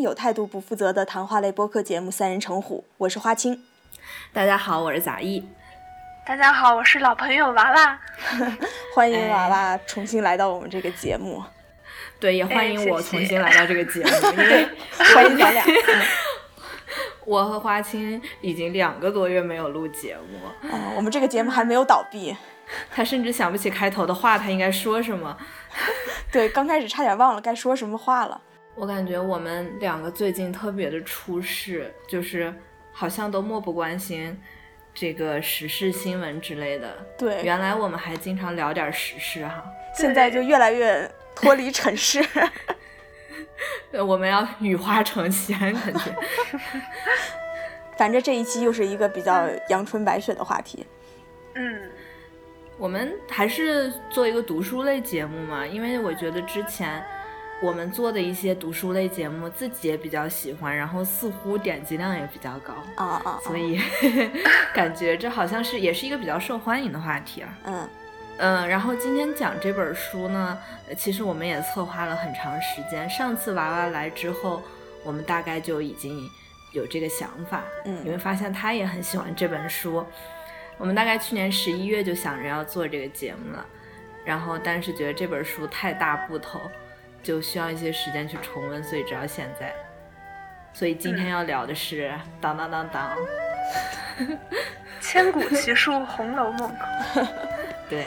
有态度不负责的谈话类播客节目《三人成虎》，我是花青。大家好，我是杂艺。大家好，我是老朋友娃娃。欢迎娃娃重新来到我们这个节目。对，也欢迎我重新来到这个节目，因为 欢迎咱俩。我和花青已经两个多月没有录节目，啊，我们这个节目还没有倒闭。他甚至想不起开头的话，他应该说什么。对，刚开始差点忘了该说什么话了。我感觉我们两个最近特别的出事，就是好像都漠不关心这个时事新闻之类的。对，原来我们还经常聊点时事哈，现在就越来越脱离尘世。我们要雨花成仙，感觉。反正这一期又是一个比较阳春白雪的话题。嗯，我们还是做一个读书类节目嘛，因为我觉得之前我们做的一些读书类节目，自己也比较喜欢，然后似乎点击量也比较高啊啊，所以 感觉这好像是也是一个比较受欢迎的话题啊。嗯。嗯，然后今天讲这本书呢，其实我们也策划了很长时间。上次娃娃来之后，我们大概就已经有这个想法，嗯，你会发现他也很喜欢这本书。我们大概去年十一月就想着要做这个节目了，然后但是觉得这本书太大部头，就需要一些时间去重温，所以直到现在。所以今天要聊的是当当当当，千古奇书《红楼梦》。对。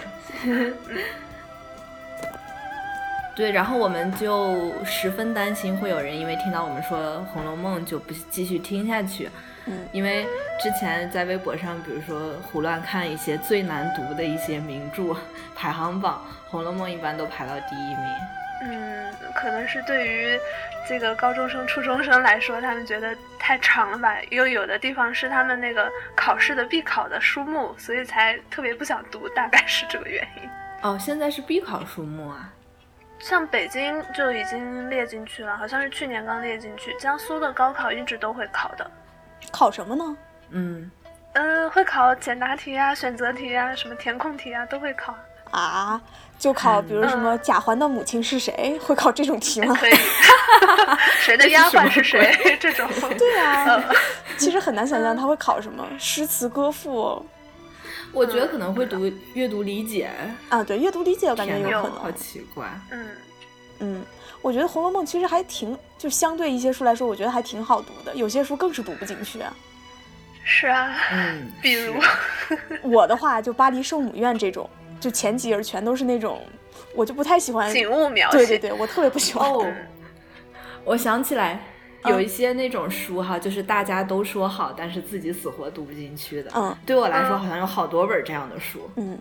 对，然后我们就十分担心会有人因为听到我们说《红楼梦》就不继续听下去。嗯，因为之前在微博上，比如说胡乱看一些最难读的一些名著排行榜，《红楼梦》一般都排到第一名。嗯，可能是对于这个高中生、初中生来说，他们觉得太长了吧？又有的地方是他们那个考试的必考的书目，所以才特别不想读，大概是这个原因。哦，现在是必考书目啊？像北京就已经列进去了，好像是去年刚列进去。江苏的高考一直都会考的。考什么呢？嗯，嗯，会考简答题啊、选择题啊、什么填空题啊，都会考。啊？就考，比如什么贾环的母亲是谁？会考这种题吗？可以。谁的丫鬟是谁？这种。对啊。其实很难想象他会考什么诗词歌赋。我觉得可能会读阅读理解啊，对，阅读理解我感觉有可能。好奇怪。嗯嗯，我觉得《红楼梦》其实还挺，就相对一些书来说，我觉得还挺好读的。有些书更是读不进去。是啊。嗯。比如。我的话，就《巴黎圣母院》这种。就前几页全都是那种，我就不太喜欢景物描写。对对对，我特别不喜欢。哦，我想起来有一些那种书哈，就是大家都说好，但是自己死活读不进去的。嗯，对我来说好像有好多本这样的书。嗯，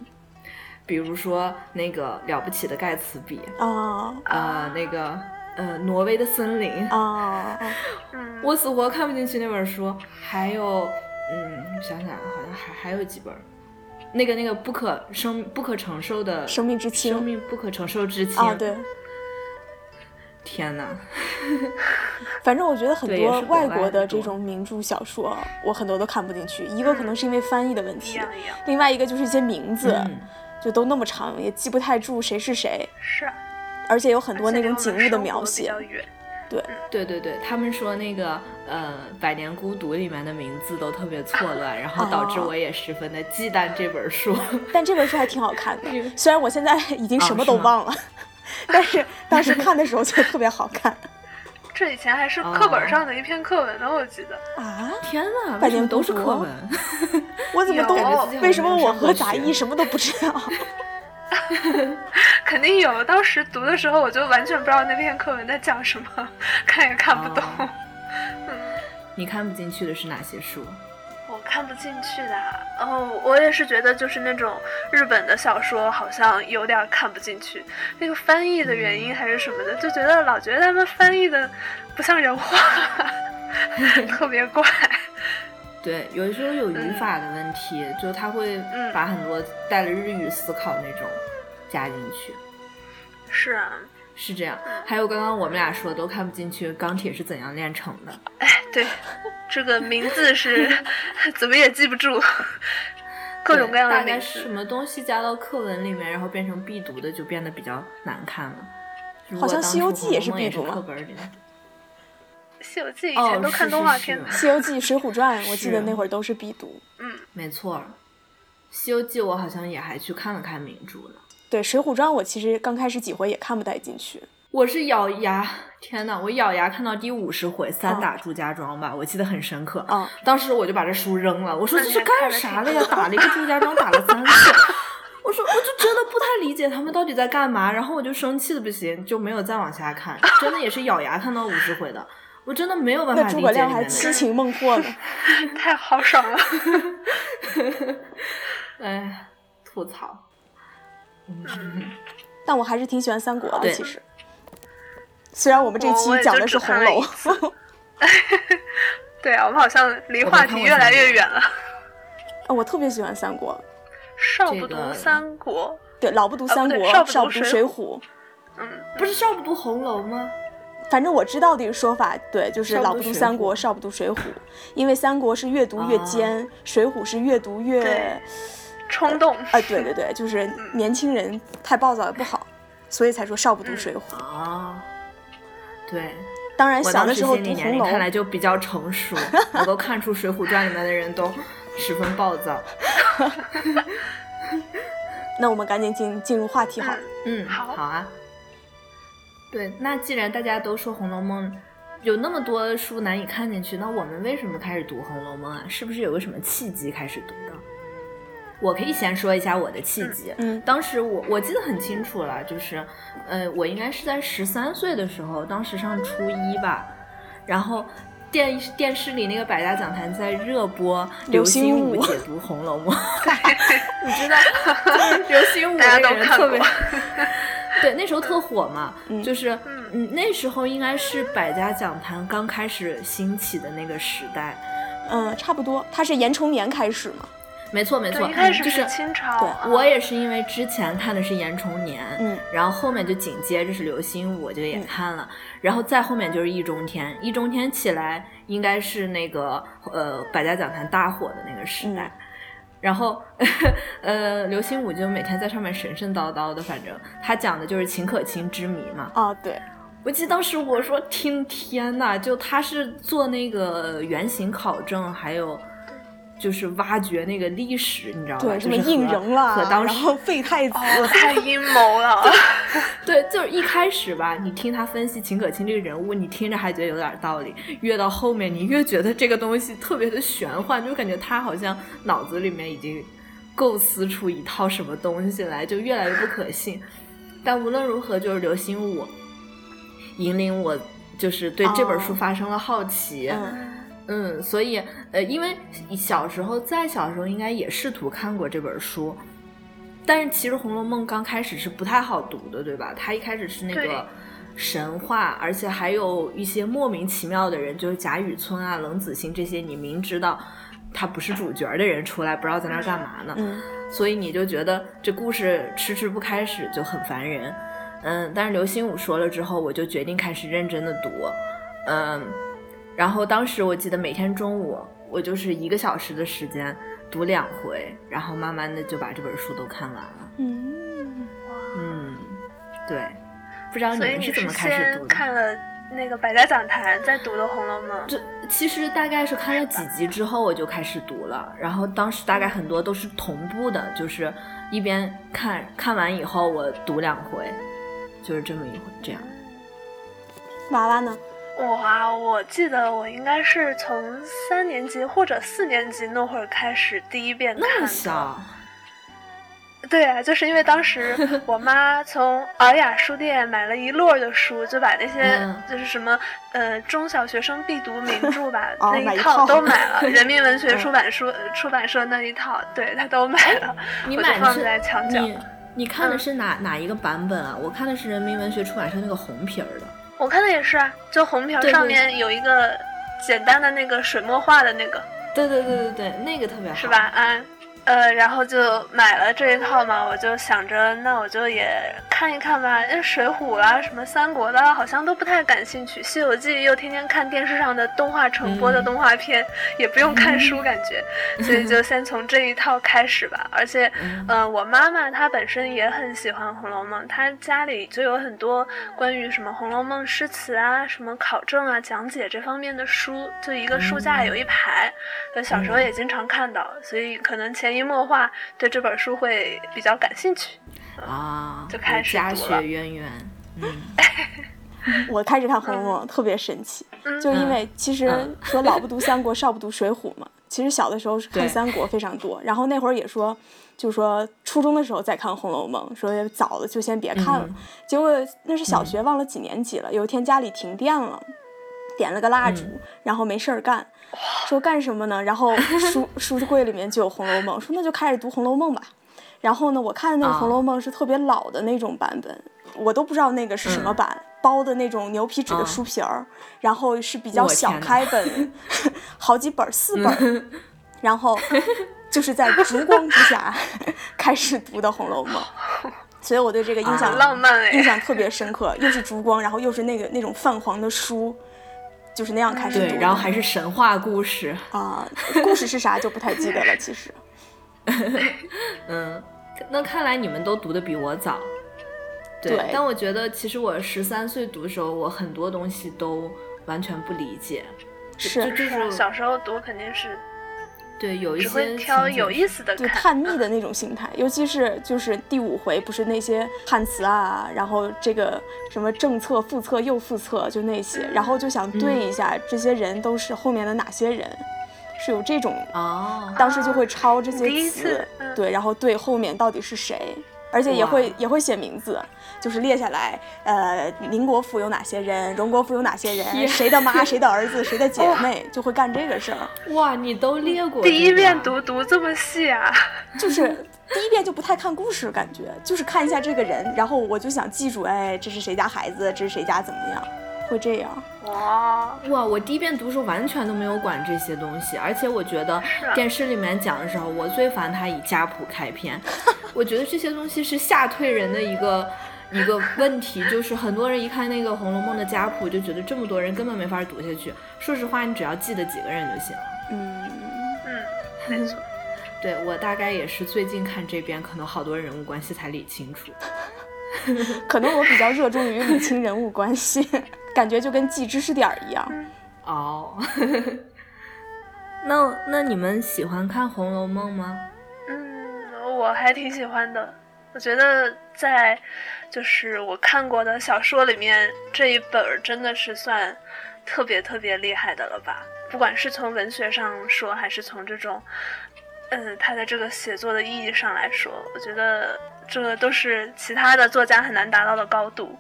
比如说那个了不起的盖茨比啊，呃，那个呃，挪威的森林啊，我死活看不进去那本书。还有，嗯，想想好像还还有几本。那个那个不可生不可承受的生命之轻，生命不可承受之轻啊！对，天哪！反正我觉得很多外国的这种名著小说，我很多都看不进去。一个可能是因为翻译的问题，另外一个就是一些名字就都那么长，也记不太住谁是谁。是，而且有很多那种景物的描写。对对对对，他们说那个呃《百年孤独》里面的名字都特别错乱，然后导致我也十分的忌惮这本书。但这本书还挺好看的，虽然我现在已经什么都忘了，但是当时看的时候就特别好看。这以前还是课本上的一篇课文呢，我记得。啊！天哪，百年都是课文，我怎么都为什么我和杂艺什么都不知道？肯定有，当时读的时候我就完全不知道那篇课文在讲什么，看也看不懂。嗯，你看不进去的是哪些书？我看不进去的，哦，我也是觉得就是那种日本的小说，好像有点看不进去。那个翻译的原因还是什么的，就觉得老觉得他们翻译的不像人话，特别怪。对，有的时候有语法的问题，就他会把很多带了日语思考那种加进去。是啊，是这样。还有刚刚我们俩说都看不进去，钢铁是怎样炼成的？哎，对，这个名字是 怎么也记不住，各种各样的大概什么东西加到课文里面，然后变成必读的，就变得比较难看了。好像《西游记》也是必读课本里西游记》以前都看动画片，《西游记》《水浒传》，我记得那会儿都是必读。嗯，没错，《西游记》我好像也还去看了看名著呢。对，《水浒传》我其实刚开始几回也看不太进去。我是咬牙，天呐，我咬牙看到第五十回三打祝家庄吧，我记得很深刻。嗯，当时我就把这书扔了，我说这是干啥的呀？打了一个祝家庄，打了三次。我说我就真的不太理解他们到底在干嘛，然后我就生气的不行，就没有再往下看。真的也是咬牙看到五十回的，我真的没有办法理解。诸葛亮还七情孟获呢 太豪爽了。哎，吐槽。但我还是挺喜欢三国的，其实。虽然我们这期讲的是红楼，对啊，我们好像离话题越来越远了。啊，我特别喜欢三国。少不读三国，对，老不读三国，少不读水浒。嗯，不是少不读红楼吗？反正我知道的一个说法，对，就是老不读三国，少不读水浒，因为三国是越读越尖，水浒是越读越冲动。啊，对对对，就是年轻人太暴躁也不好，所以才说少不读水浒啊。对，当然小的时候读红楼，看来就比较成熟，能够看出《水浒传》里面的人都十分暴躁。那我们赶紧进进入话题好了。嗯，好，好啊。对，那既然大家都说《红楼梦》有那么多书难以看进去，那我们为什么开始读《红楼梦》啊？是不是有个什么契机开始读的？我可以先说一下我的契机。嗯，当时我我记得很清楚了，就是，呃，我应该是在十三岁的时候，当时上初一吧，然后电电视里那个百家讲坛在热播刘心武解读《红楼梦》，你知道，刘心武那个人特别，对，那时候特火嘛，就是嗯，那时候应该是百家讲坛刚开始兴起的那个时代，嗯，差不多，它是严崇年开始嘛。没错没错，就是清朝。对，我也是因为之前看的是严崇年，嗯，然后后面就紧接着是刘心武，就也看了，然后再后面就是易中天，易中天起来应该是那个呃百家讲坛大火的那个时代，然后呃刘心武就每天在上面神神叨叨的，反正他讲的就是秦可卿之谜嘛。啊，对，我记得当时我说听天呐，就他是做那个原型考证，还有。就是挖掘那个历史，你知道吗？对，什么胤禛了，和当时废太子，太阴谋了。对，就是一开始吧，你听他分析秦可卿这个人物，你听着还觉得有点道理，越到后面你越觉得这个东西特别的玄幻，就感觉他好像脑子里面已经构思出一套什么东西来，就越来越不可信。但无论如何，就是刘心武引领我，就是对这本书发生了好奇。嗯，所以呃，因为小时候在小时候应该也试图看过这本书，但是其实《红楼梦》刚开始是不太好读的，对吧？它一开始是那个神话，而且还有一些莫名其妙的人，就是贾雨村啊、冷子兴这些，你明知道他不是主角的人出来，不知道在那干嘛呢，所以你就觉得这故事迟迟不开始就很烦人。嗯，但是刘心武说了之后，我就决定开始认真的读，嗯。然后当时我记得每天中午我就是一个小时的时间读两回，然后慢慢的就把这本书都看完了。嗯，嗯，对，不知道你们是怎么开始读的？看了那个百家讲坛再读的《红楼梦》。这其实大概是看了几集之后我就开始读了，然后当时大概很多都是同步的，就是一边看看完以后我读两回，就是这么一回这样。娃娃呢？我啊，我记得我应该是从三年级或者四年级那会儿开始第一遍看的。那么小？对啊，就是因为当时 我妈从尔雅书店买了一摞的书，就把那些就是什么呃中小学生必读名著吧 那一套都买了，人民文学出版书出版社那一套，对她都买了。你买放在墙角？你你看的是哪哪一个版本啊？我看的是人民文学出版社那个红皮儿的。我看的也是啊，就红条上面有一个简单的那个水墨画的那个。对对对对对，那个特别好，是吧？啊，呃，然后就买了这一套嘛，我就想着，那我就也看一看吧。那水浒啦，什么三国的，好像都不太感兴趣。西游记又天天看电视上的动画重播的动画片，也不用看书，感觉，所以就先从这一套开始吧。而且，呃，我妈妈她本身也很喜欢《红楼梦》，她家里就有很多关于什么《红楼梦》诗词啊、什么考证啊、讲解这方面的书，就一个书架有一排。我小时候也经常看到，所以可能潜移默化对这本书会比较感兴趣啊，就开始家学渊源。嗯，我开始看《红楼梦》特别神奇，就因为其实说老不读三国，少不读水浒嘛。其实小的时候是看三国非常多，然后那会儿也说，就说初中的时候再看《红楼梦》，说早了就先别看了。结果那是小学忘了几年级了，有一天家里停电了。点了个蜡烛，然后没事儿干，说干什么呢？然后书 书柜里面就有《红楼梦》，说那就开始读《红楼梦》吧。然后呢，我看的那个《红楼梦》是特别老的那种版本，我都不知道那个是什么版，包的那种牛皮纸的书皮儿，然后是比较小开本，好几本四本，然后就是在烛光之下 开始读的《红楼梦》，所以我对这个印象浪漫印象特别深刻，又是烛光，然后又是那个那种泛黄的书。就是那样开始读，对，然后还是神话故事啊，故事是啥就不太记得了。其实，嗯，那看来你们都读的比我早，对。但我觉得，其实我十三岁读的时候，我很多东西都完全不理解，是，就是小时候读肯定是。对，有一些挑有意思的，对探秘的那种心态，尤其是就是第五回，不是那些汉词啊，然后这个什么正策、副册、又副册，就那些，然后就想对一下这些人都是后面的哪些人，是有这种哦，当时就会抄这些词，对，然后对后面到底是谁。而且也会也会写名字，就是列下来，呃，宁国府有哪些人，荣国府有哪些人，谁的妈，谁的儿子，谁的姐妹，就会干这个事儿。哇，你都列过？第一遍读读这么细啊？就是第一遍就不太看故事，感觉就是看一下这个人，然后我就想记住，哎，这是谁家孩子，这是谁家怎么样。会这样哇哇！我第一遍读书完全都没有管这些东西，而且我觉得电视里面讲的时候，我最烦他以家谱开篇。我觉得这些东西是吓退人的一个一个问题，就是很多人一看那个《红楼梦》的家谱，就觉得这么多人根本没法读下去。说实话，你只要记得几个人就行了。嗯嗯，没错。对我大概也是最近看这边，可能好多人物关系才理清楚。可能我比较热衷于理清人物关系。感觉就跟记知识点儿一样，哦。那那你们喜欢看《红楼梦》吗？嗯，我还挺喜欢的。我觉得在就是我看过的小说里面，这一本真的是算特别特别厉害的了吧？不管是从文学上说，还是从这种，嗯，他的这个写作的意义上来说，我觉得这都是其他的作家很难达到的高度。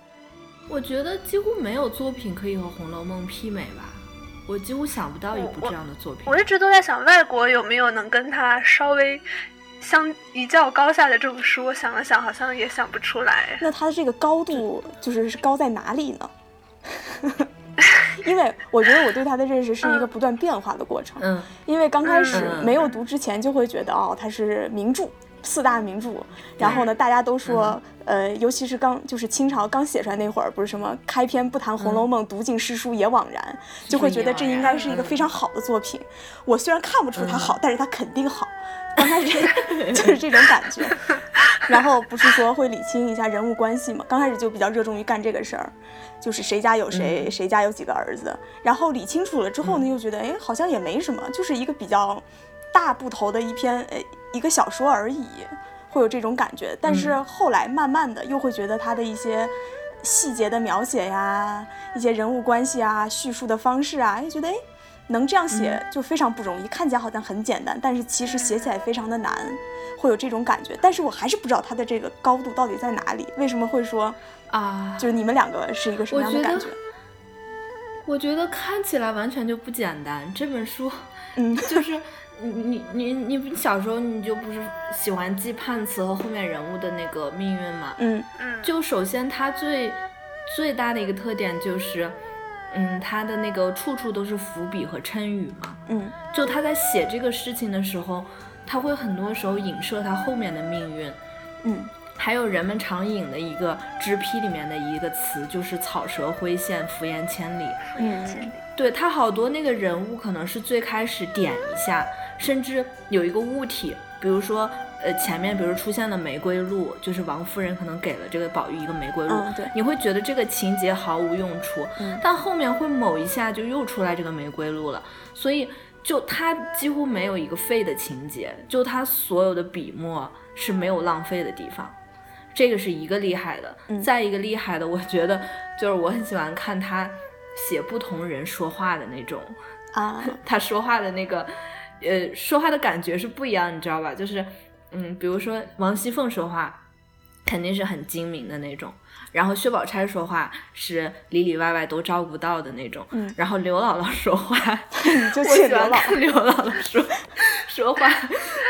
我觉得几乎没有作品可以和《红楼梦》媲美吧，我几乎想不到一部这样的作品。我一直都在想，外国有没有能跟它稍微相一较高下的这种书？我想了想，好像也想不出来。那它的这个高度就是是高在哪里呢？因为我觉得我对它的认识是一个不断变化的过程。嗯，因为刚开始没有读之前，就会觉得哦，它是名著。四大名著，然后呢，大家都说，呃，尤其是刚就是清朝刚写出来那会儿，不是什么开篇不谈《红楼梦》，读尽诗书也枉然，就会觉得这应该是一个非常好的作品。我虽然看不出它好，但是它肯定好。刚开始 就是这种感觉。然后不是说会理清一下人物关系嘛？刚开始就比较热衷于干这个事儿，就是谁家有谁，谁家有几个儿子。然后理清楚了之后呢，又觉得哎，好像也没什么，就是一个比较大部头的一篇，呃。一个小说而已，会有这种感觉，但是后来慢慢的又会觉得他的一些细节的描写呀，一些人物关系啊，叙述的方式啊，又觉得哎，能这样写就非常不容易，看起来好像很简单，但是其实写起来非常的难，会有这种感觉。但是我还是不知道他的这个高度到底在哪里，为什么会说啊？就是你们两个是一个什么样的感觉？我觉得看起来完全就不简单，这本书，嗯，就是。你你你你小时候你就不是喜欢记判词和后面人物的那个命运吗？嗯嗯。就首先它最最大的一个特点就是，嗯，它的那个处处都是伏笔和衬语嘛。嗯。就他在写这个事情的时候，他会很多时候影射他后面的命运。嗯，还有人们常引的一个支批里面的一个词，就是草蛇灰线，浮言千里。嗯，对，他好多那个人物可能是最开始点一下，甚至有一个物体，比如说。呃，前面比如出现了玫瑰露，就是王夫人可能给了这个宝玉一个玫瑰露，对，你会觉得这个情节毫无用处，但后面会某一下就又出来这个玫瑰露了，所以就它几乎没有一个废的情节，就它所有的笔墨是没有浪费的地方，这个是一个厉害的，再一个厉害的，我觉得就是我很喜欢看他写不同人说话的那种啊，他说话的那个，呃，说话的感觉是不一样，你知道吧？就是。嗯，比如说王熙凤说话，肯定是很精明的那种；然后薛宝钗说话是里里外外都照顾到的那种。嗯，然后刘姥姥说话，就喜欢看刘姥姥说说话，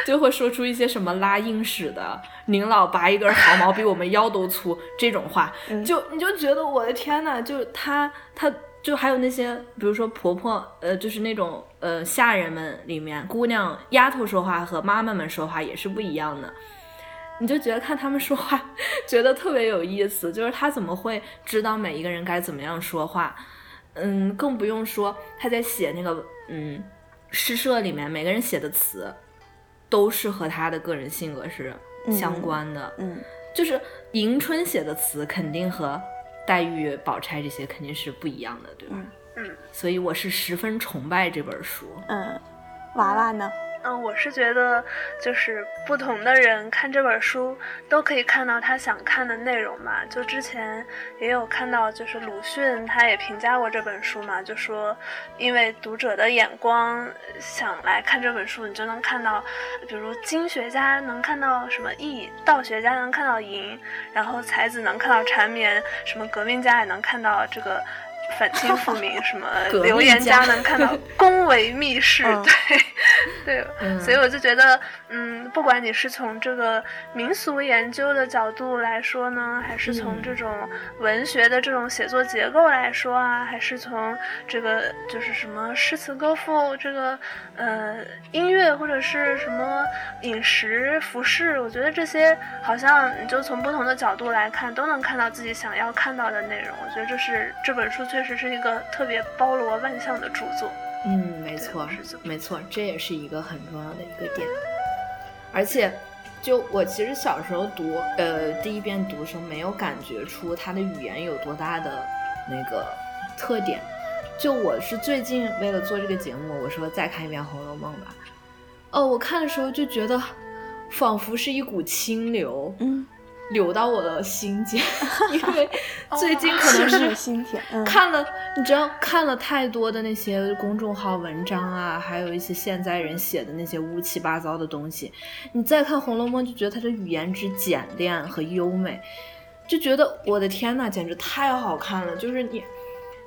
就会说出一些什么拉硬屎的，您老拔一根毫毛比我们腰都粗这种话，就你就觉得我的天呐，就她她。就还有那些，比如说婆婆，呃，就是那种呃下人们里面，姑娘丫头说话和妈妈们说话也是不一样的。你就觉得看他们说话，觉得特别有意思。就是他怎么会知道每一个人该怎么样说话？嗯，更不用说他在写那个嗯诗社里面，每个人写的词都是和他的个人性格是相关的。嗯，就是迎春写的词肯定和。黛玉、宝钗这些肯定是不一样的，对吧？嗯，所以我是十分崇拜这本书。嗯，娃娃呢？嗯，我是觉得，就是不同的人看这本书都可以看到他想看的内容嘛。就之前也有看到，就是鲁迅他也评价过这本书嘛，就说因为读者的眼光想来看这本书，你就能看到，比如经学家能看到什么义，道学家能看到淫，然后才子能看到缠绵，什么革命家也能看到这个。反清复明，什么 留言家能看到宫闱秘事，对对，所以我就觉得，嗯，不管你是从这个民俗研究的角度来说呢，还是从这种文学的这种写作结构来说啊，还是从这个就是什么诗词歌赋这个呃音乐或者是什么饮食服饰，我觉得这些好像你就从不同的角度来看，都能看到自己想要看到的内容。我觉得这是这本书最。确实是一个特别包罗万象的著作。嗯，没错，没错，这也是一个很重要的一个点。而且，就我其实小时候读，呃，第一遍读的时候没有感觉出它的语言有多大的那个特点。就我是最近为了做这个节目，我说再看一遍《红楼梦》吧。哦，我看的时候就觉得，仿佛是一股清流。嗯。流到我的心间，因为最近可能是看了，你知道看了太多的那些公众号文章啊，还有一些现在人写的那些乌七八糟的东西，你再看《红楼梦》，就觉得它的语言之简练和优美，就觉得我的天呐，简直太好看了！就是你，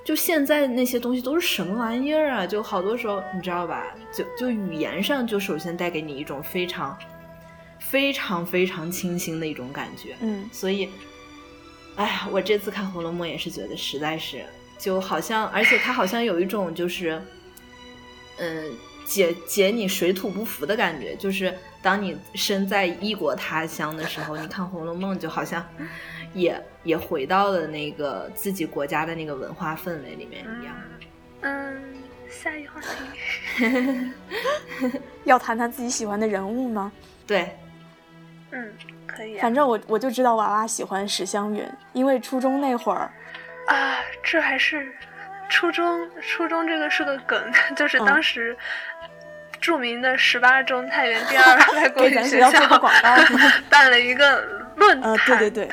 就现在那些东西都是什么玩意儿啊？就好多时候你知道吧？就就语言上就首先带给你一种非常。非常非常清新的一种感觉，嗯，所以，哎呀，我这次看《红楼梦》也是觉得实在是，就好像，而且它好像有一种就是，嗯，解解你水土不服的感觉，就是当你身在异国他乡的时候，你看《红楼梦》就好像也也回到了那个自己国家的那个文化氛围里面一样。嗯，下一话题，要谈谈自己喜欢的人物吗？对。嗯，可以。反正我我就知道娃娃喜欢史湘云，因为初中那会儿，啊，这还是初中，初中这个是个梗，就是当时著名的十八中太原第二 外国语学校 办了一个论坛，对对对，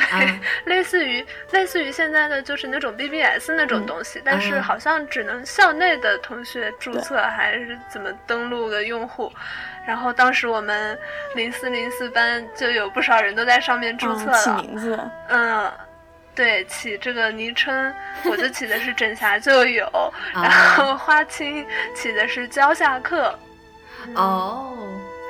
类似于类似于现在的就是那种 BBS 那种东西，但是好像只能校内的同学注册，还是怎么登录的用户。然后当时我们零四零四班就有不少人都在上面注册了，起名字，嗯，对，起这个昵称，我就起的是枕霞就有，然后花青起的是蕉下客，哦，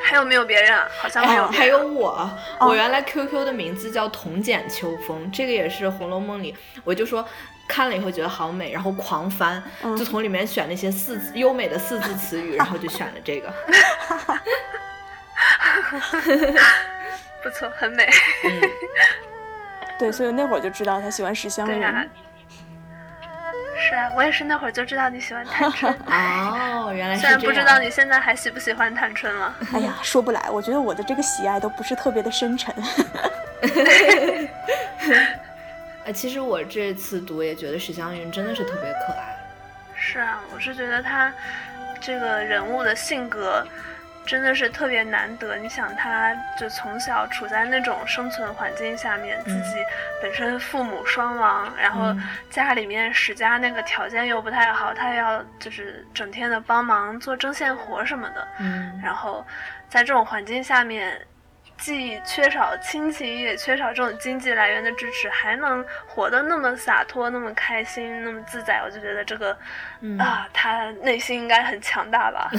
还有没有别人？好像没有，还有我，我原来 QQ 的名字叫铜简秋风，这个也是《红楼梦》里，我就说。看了以后觉得好美，然后狂翻，就从里面选那些四字优美的四字词语，然后就选了这个。不错，很美。对，所以那会儿就知道他喜欢史湘云。是啊，我也是那会儿就知道你喜欢探春。哦，原来是虽然不知道你现在还喜不喜欢探春了。哎呀，说不来，我觉得我的这个喜爱都不是特别的深沉。哎，其实我这次读也觉得史湘云真的是特别可爱。是啊，我是觉得她这个人物的性格。真的是特别难得。你想，她就从小处在那种生存环境下面，自己本身父母双亡，然后家里面史家那个条件又不太好，她要就是整天的帮忙做针线活什么的。嗯，然后在这种环境下面，既缺少亲情，也缺少这种经济来源的支持，还能活得那么洒脱、那么开心、那么自在，我就觉得这个啊，他内心应该很强大吧。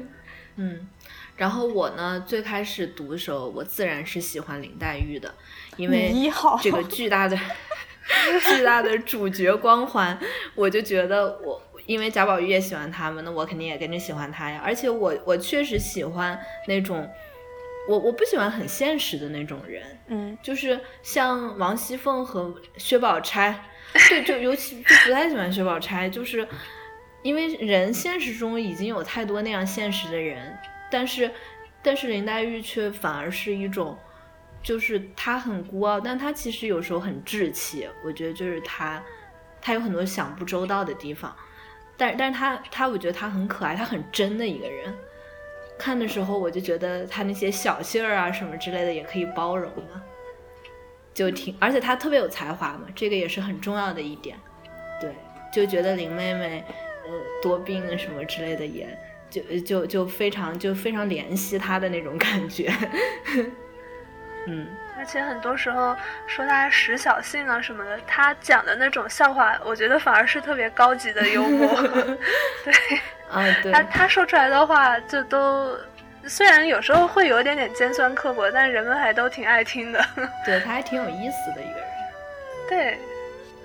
嗯。然后我呢，最开始读的时候，我自然是喜欢林黛玉的，因为这个巨大的、巨大的主角光环，我就觉得我因为贾宝玉也喜欢他们，那我肯定也跟着喜欢他呀。而且我我确实喜欢那种，我我不喜欢很现实的那种人，嗯，就是像王熙凤和薛宝钗，对，就尤其就不太喜欢薛宝钗，就是因为人现实中已经有太多那样现实的人。但是，但是林黛玉却反而是一种，就是她很孤傲，但她其实有时候很稚气。我觉得就是她，她有很多想不周到的地方，但但是她她，我觉得她很可爱，她很真的一个人。看的时候我就觉得她那些小性儿啊什么之类的也可以包容的，就挺，而且她特别有才华嘛，这个也是很重要的一点。对，就觉得林妹妹，呃，多病啊什么之类的也。就就就非常就非常怜惜他的那种感觉，嗯，而且很多时候说他使小性啊什么的，他讲的那种笑话，我觉得反而是特别高级的幽默，对，啊，对，他他说出来的话就都虽然有时候会有一点点尖酸刻薄，但人们还都挺爱听的，对他还挺有意思的一个人，对，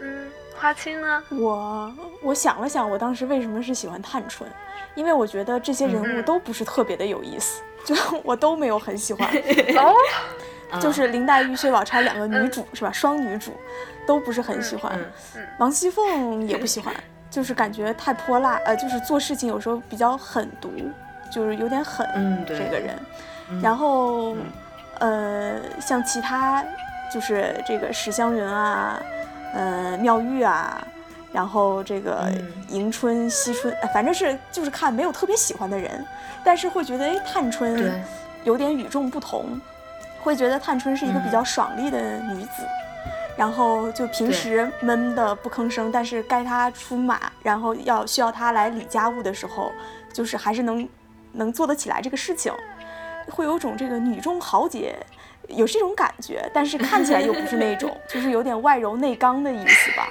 嗯，花青呢？我我想了想，我当时为什么是喜欢探春。因为我觉得这些人物都不是特别的有意思，就 我都没有很喜欢。哦，就是林黛玉、薛宝钗两个女主是吧？双女主都不是很喜欢。王熙凤也不喜欢，就是感觉太泼辣，呃，就是做事情有时候比较狠毒，就是有点狠。嗯，这个人。然后，呃，像其他就是这个史湘云啊，呃，妙玉啊。然后这个迎春、惜春，反正是就是看没有特别喜欢的人，但是会觉得哎，探春有点与众不同，会觉得探春是一个比较爽利的女子，然后就平时闷的不吭声，但是该他出马，然后要需要他来理家务的时候，就是还是能能做得起来这个事情，会有种这个女中豪杰有这种感觉，但是看起来又不是那种，就是有点外柔内刚的意思吧。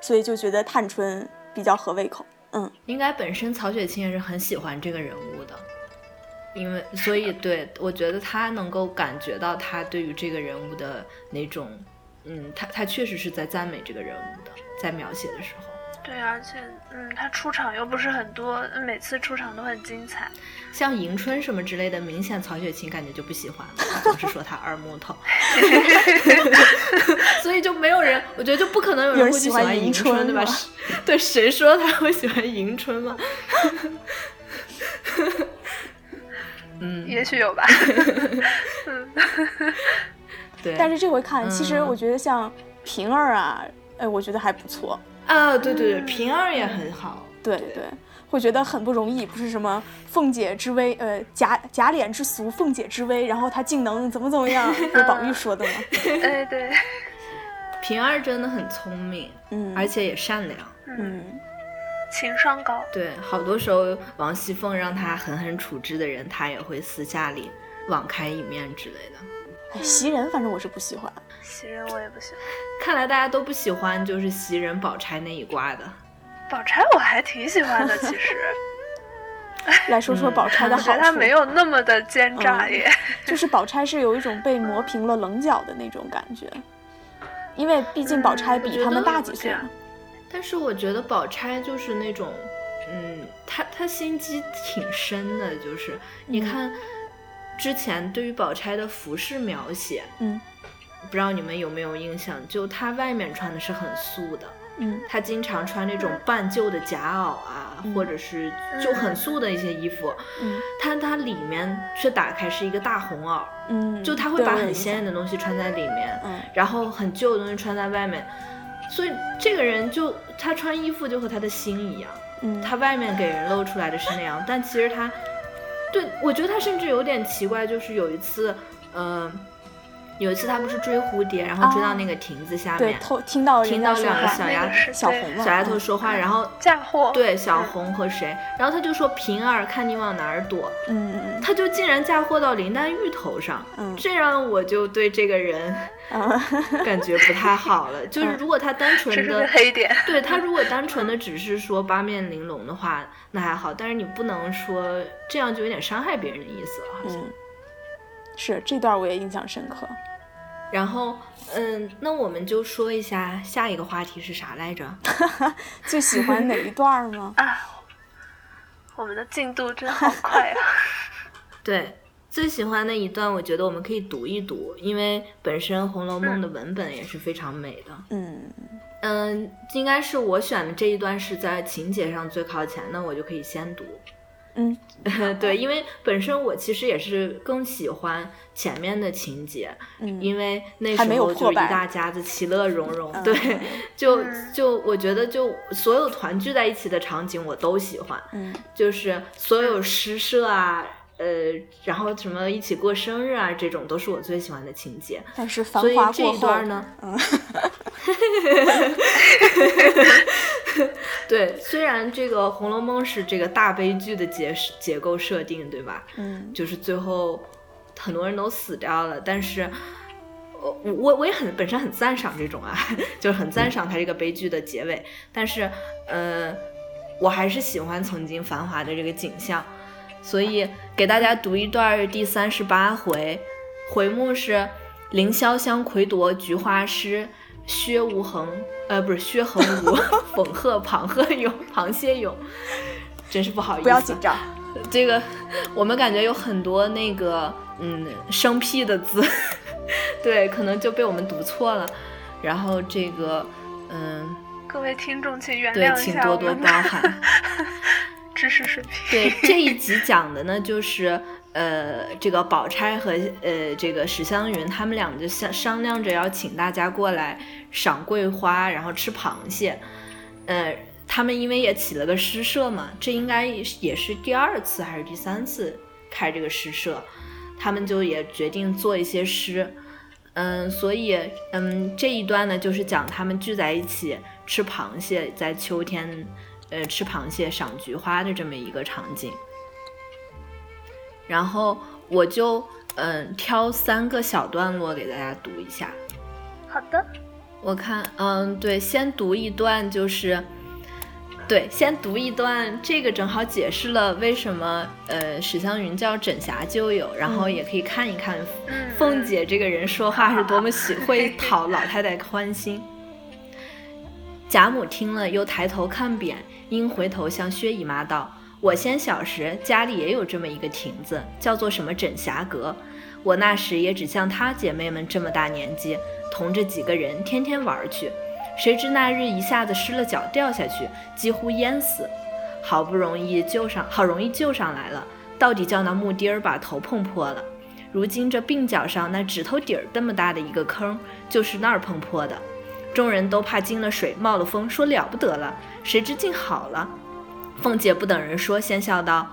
所以就觉得探春比较合胃口，嗯，应该本身曹雪芹也是很喜欢这个人物的，因为所以对我觉得他能够感觉到他对于这个人物的那种，嗯，他他确实是在赞美这个人物的，在描写的时候。对，而且，嗯，他出场又不是很多，每次出场都很精彩。像迎春什么之类的，明显曹雪芹感觉就不喜欢了，总是说他二木头 所以就没有人，我觉得就不可能有人会喜欢迎春，对吧？对，谁说他会喜欢迎春吗？嗯，也许有吧。对，但是这回看，其实我觉得像平儿啊，哎，我觉得还不错。啊，对对对，平儿也很好，对对，会觉得很不容易，不是什么凤姐之威，呃，假假脸之俗，凤姐之威，然后她竟能怎么怎么样，是宝玉说的吗？哎，对，平儿真的很聪明，嗯，而且也善良，嗯，情商高，对，好多时候王熙凤让她狠狠处置的人，她也会私下里网开一面之类的。哎，袭人，反正我是不喜欢。袭人我也不喜欢。看来大家都不喜欢，就是袭人、宝钗那一挂的。宝钗我还挺喜欢的，其实。来说说宝钗的好处。她没有那么的奸诈耶。就是宝钗是有一种被磨平了棱角的那种感觉，因为毕竟宝钗比他们大几岁嘛。但是我觉得宝钗就是那种，嗯，她她心机挺深的，就是你看。之前对于宝钗的服饰描写，嗯，不知道你们有没有印象？就她外面穿的是很素的，嗯，她经常穿那种半旧的夹袄啊，或者是就很素的一些衣服，嗯，她她里面却打开是一个大红袄，嗯，就她会把很鲜艳的东西穿在里面，嗯，然后很旧的东西穿在外面，所以这个人就她穿衣服就和她的心一样。嗯他外面给人露出来的是那样，但其实他，对我觉得他甚至有点奇怪，就是有一次，嗯。有一次他不是追蝴蝶，然后追到那个亭子下面，对，偷听到听到两个小丫小红小丫头说话，然后嫁祸，对小红和谁，然后他就说平儿看你往哪儿躲，嗯嗯他就竟然嫁祸到林黛玉头上，嗯，这让我就对这个人感觉不太好了。就是如果他单纯的黑点，对他如果单纯的只是说八面玲珑的话，那还好，但是你不能说这样就有点伤害别人的意思了，好像。是这段我也印象深刻。然后，嗯，那我们就说一下下一个话题是啥来着？最喜欢哪一段吗？啊，我们的进度真好快啊！对，最喜欢的一段，我觉得我们可以读一读，因为本身《红楼梦》的文本也是非常美的。嗯。嗯，应该是我选的这一段是在情节上最靠前的，我就可以先读。嗯，对，因为本身我其实也是更喜欢前面的情节，嗯，因为那时候就一大家子其乐融融，对，就就我觉得就所有团聚在一起的场景我都喜欢，嗯，就是所有诗社啊，呃，然后什么一起过生日啊，这种都是我最喜欢的情节。但是繁华过后呢，嗯。对，虽然这个《红楼梦》是这个大悲剧的结结构设定，对吧？嗯，就是最后很多人都死掉了，但是，我我我也很本身很赞赏这种啊，就是很赞赏它这个悲剧的结尾。但是，呃，我还是喜欢曾经繁华的这个景象，所以给大家读一段第三十八回，回目是“凌霄香魁夺菊花诗”。薛无恒，呃，不是薛恒无，讽贺庞鹤勇，螃蟹勇，真是不好意思。不要紧张，这个我们感觉有很多那个嗯生僻的字，对，可能就被我们读错了。然后这个嗯，各位听众请原谅一下，对，请多多包涵。知识水平。对，这一集讲的呢就是。呃，这个宝钗和呃这个史湘云，他们俩就商商量着要请大家过来赏桂花，然后吃螃蟹。呃，他们因为也起了个诗社嘛，这应该也是第二次还是第三次开这个诗社，他们就也决定做一些诗。嗯，所以嗯这一段呢，就是讲他们聚在一起吃螃蟹，在秋天，呃吃螃蟹赏菊花的这么一个场景。然后我就嗯挑三个小段落给大家读一下。好的。我看嗯对，先读一段就是，对，先读一段，这个正好解释了为什么呃史湘云叫枕霞旧友，然后也可以看一看凤姐这个人说话是多么喜会讨 老太太欢心。贾母听了，又抬头看扁，因回头向薛姨妈道。我先小时家里也有这么一个亭子，叫做什么枕霞阁。我那时也只像她姐妹们这么大年纪，同着几个人天天玩去。谁知那日一下子失了脚掉下去，几乎淹死。好不容易救上，好容易救上来了，到底叫那木钉儿把头碰破了。如今这鬓角上那指头底儿这么大的一个坑，就是那儿碰破的。众人都怕进了水冒了风，说了不得了。谁知竟好了。凤姐不等人说，先笑道：“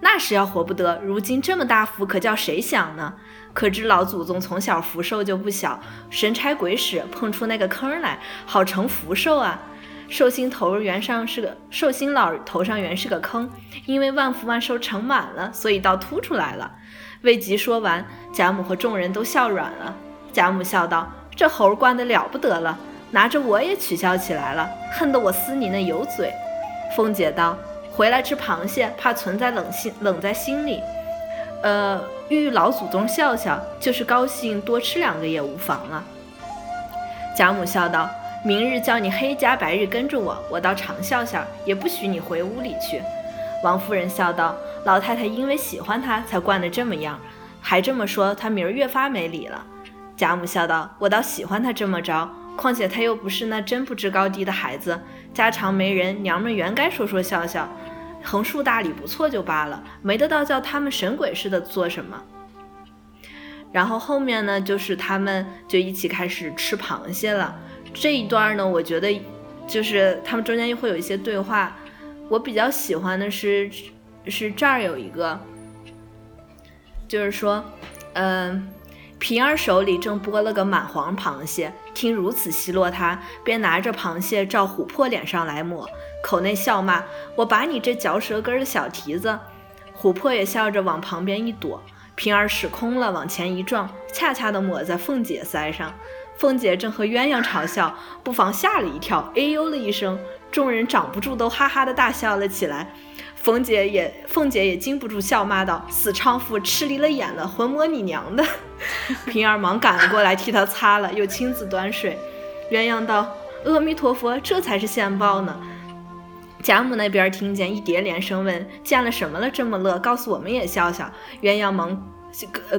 那时要活不得，如今这么大福，可叫谁享呢？可知老祖宗从小福寿就不小，神差鬼使碰出那个坑来，好成福寿啊！寿星头原上是个寿星老头上原是个坑，因为万福万寿盛满了，所以倒凸出来了。”未及说完，贾母和众人都笑软了。贾母笑道：“这猴惯得了不得了，拿着我也取笑起来了，恨得我撕你那油嘴。”凤姐道：“回来吃螃蟹，怕存在冷心冷在心里。呃，欲老祖宗笑笑，就是高兴多吃两个也无妨啊。”贾母笑道：“明日叫你黑家白日跟着我，我倒常笑笑，也不许你回屋里去。”王夫人笑道：“老太太因为喜欢他，才惯得这么样。还这么说，他明儿越发没理了。贾母笑道：“我倒喜欢他这么着，况且他又不是那真不知高低的孩子，家常没人，娘们原该说说笑笑，横竖大礼不错就罢了，没得到叫他们神鬼似的做什么。”然后后面呢，就是他们就一起开始吃螃蟹了。这一段呢，我觉得就是他们中间又会有一些对话。我比较喜欢的是，是这儿有一个，就是说，嗯，平儿手里正剥了个满黄螃蟹，听如此奚落他，便拿着螃蟹照琥珀脸上来抹，口内笑骂：“我把你这嚼舌根的小蹄子！”琥珀也笑着往旁边一躲。平儿使空了，往前一撞，恰恰的抹在凤姐腮上。凤姐正和鸳鸯嘲笑，不妨吓了一跳，哎呦了一声，众人掌不住，都哈哈的大笑了起来。凤姐也，凤姐也禁不住笑，骂道：“死娼妇，吃离了眼了，浑摸你娘的！” 平儿忙赶了过来替她擦了，又亲自端水。鸳鸯道：“阿弥陀佛，这才是现报呢。”贾母那边听见，一叠连声问：“见了什么了？这么乐？告诉我们也笑笑。”鸳鸯忙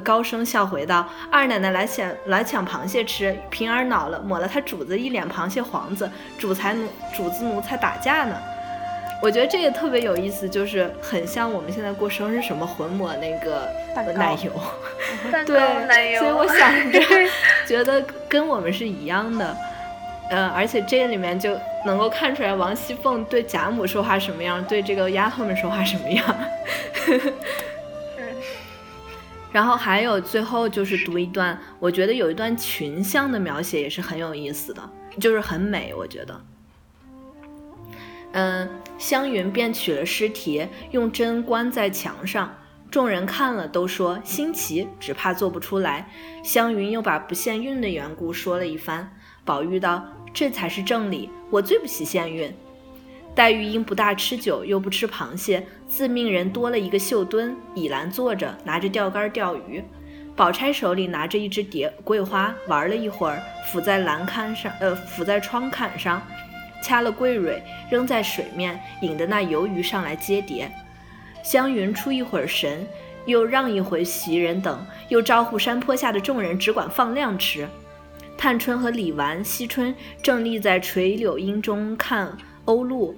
高声笑回道：“二奶奶来抢来抢螃蟹吃，平儿恼了，抹了她主子一脸螃蟹黄子，主才奴主子奴才打架呢。”我觉得这个特别有意思，就是很像我们现在过生日什么混抹那个奶油，对，所以我想 着觉得跟我们是一样的。嗯，而且这里面就能够看出来王熙凤对贾母说话什么样，对这个丫头们说话什么样。然后还有最后就是读一段，我觉得有一段群像的描写也是很有意思的，就是很美，我觉得。嗯，湘云便取了诗帖，用针关在墙上，众人看了都说新奇，只怕做不出来。湘云又把不限韵的缘故说了一番。宝玉道。这才是正理，我最不喜限韵。黛玉因不大吃酒，又不吃螃蟹，自命人多了一个绣墩，倚栏坐着，拿着钓竿钓鱼。宝钗手里拿着一只蝶桂花，玩了一会儿，伏在栏杆上，呃，伏在窗槛上，掐了桂蕊，扔在水面，引得那游鱼上来接蝶。湘云出一会儿神，又让一回袭人等，又招呼山坡下的众人，只管放量吃。探春和李纨、惜春正立在垂柳荫中看鸥鹭，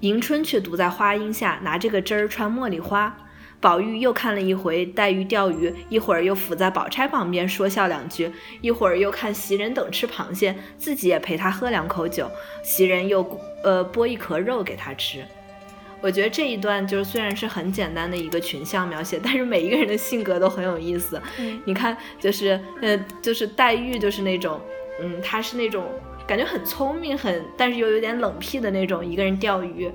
迎春却独在花荫下拿这个针儿穿茉莉花。宝玉又看了一回黛玉钓鱼，一会儿又伏在宝钗旁边说笑两句，一会儿又看袭人等吃螃蟹，自己也陪他喝两口酒。袭人又呃剥一壳肉给他吃。我觉得这一段就是虽然是很简单的一个群像描写，但是每一个人的性格都很有意思。你看，就是呃，就是黛玉就是那种，嗯，她是那种感觉很聪明，很但是又有点冷僻的那种一个人钓鱼。